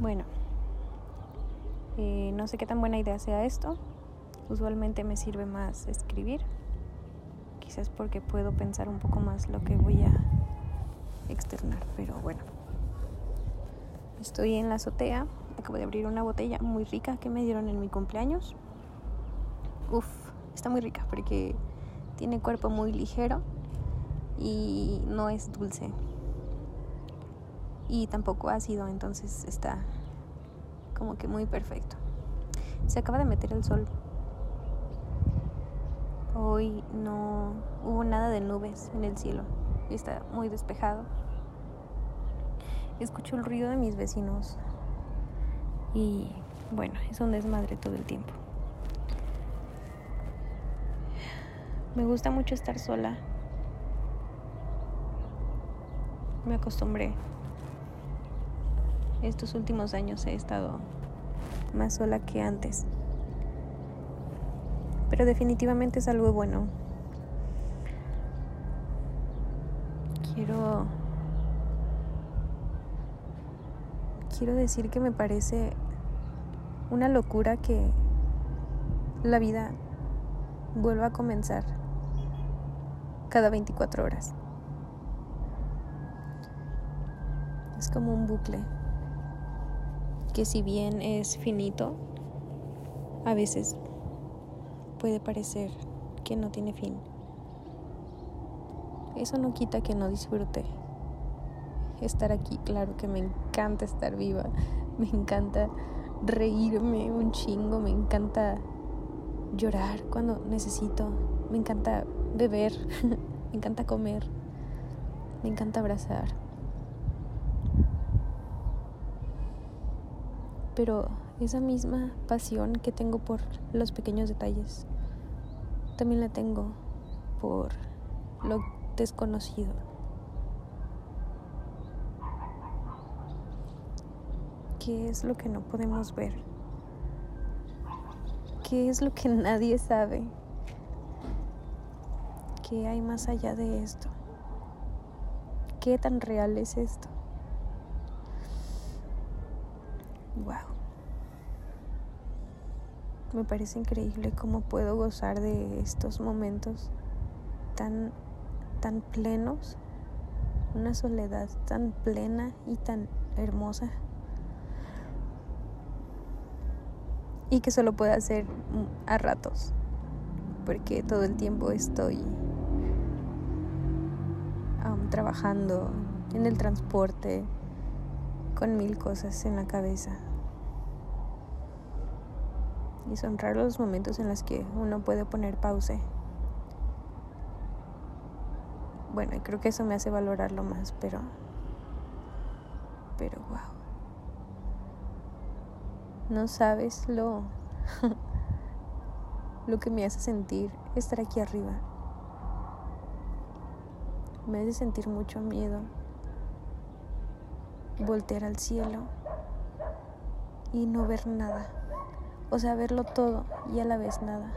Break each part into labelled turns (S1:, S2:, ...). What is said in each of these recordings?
S1: Bueno, eh, no sé qué tan buena idea sea esto. Usualmente me sirve más escribir. Quizás porque puedo pensar un poco más lo que voy a externar, pero bueno. Estoy en la azotea. Acabo de abrir una botella muy rica que me dieron en mi cumpleaños. Uf, está muy rica porque tiene cuerpo muy ligero y no es dulce. Y tampoco ácido, entonces está como que muy perfecto. Se acaba de meter el sol. Hoy no hubo nada de nubes en el cielo. Está muy despejado. Escucho el ruido de mis vecinos. Y bueno, es un desmadre todo el tiempo. Me gusta mucho estar sola. Me acostumbré. Estos últimos años he estado más sola que antes. Pero definitivamente es algo bueno. Quiero quiero decir que me parece una locura que la vida vuelva a comenzar cada 24 horas. Es como un bucle que si bien es finito, a veces puede parecer que no tiene fin. Eso no quita que no disfrute estar aquí. Claro que me encanta estar viva, me encanta reírme un chingo, me encanta llorar cuando necesito, me encanta beber, me encanta comer, me encanta abrazar. Pero esa misma pasión que tengo por los pequeños detalles, también la tengo por lo desconocido. ¿Qué es lo que no podemos ver? ¿Qué es lo que nadie sabe? ¿Qué hay más allá de esto? ¿Qué tan real es esto? Wow. Me parece increíble cómo puedo gozar de estos momentos tan tan plenos, una soledad tan plena y tan hermosa. Y que solo puedo hacer a ratos, porque todo el tiempo estoy trabajando en el transporte con mil cosas en la cabeza. Y son raros los momentos en los que uno puede poner pausa bueno, y creo que eso me hace valorarlo más, pero. Pero wow. No sabes lo. lo que me hace sentir estar aquí arriba. Me hace sentir mucho miedo. Voltear al cielo y no ver nada. O sea, verlo todo y a la vez nada.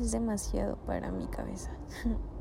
S1: es demasiado para mi cabeza.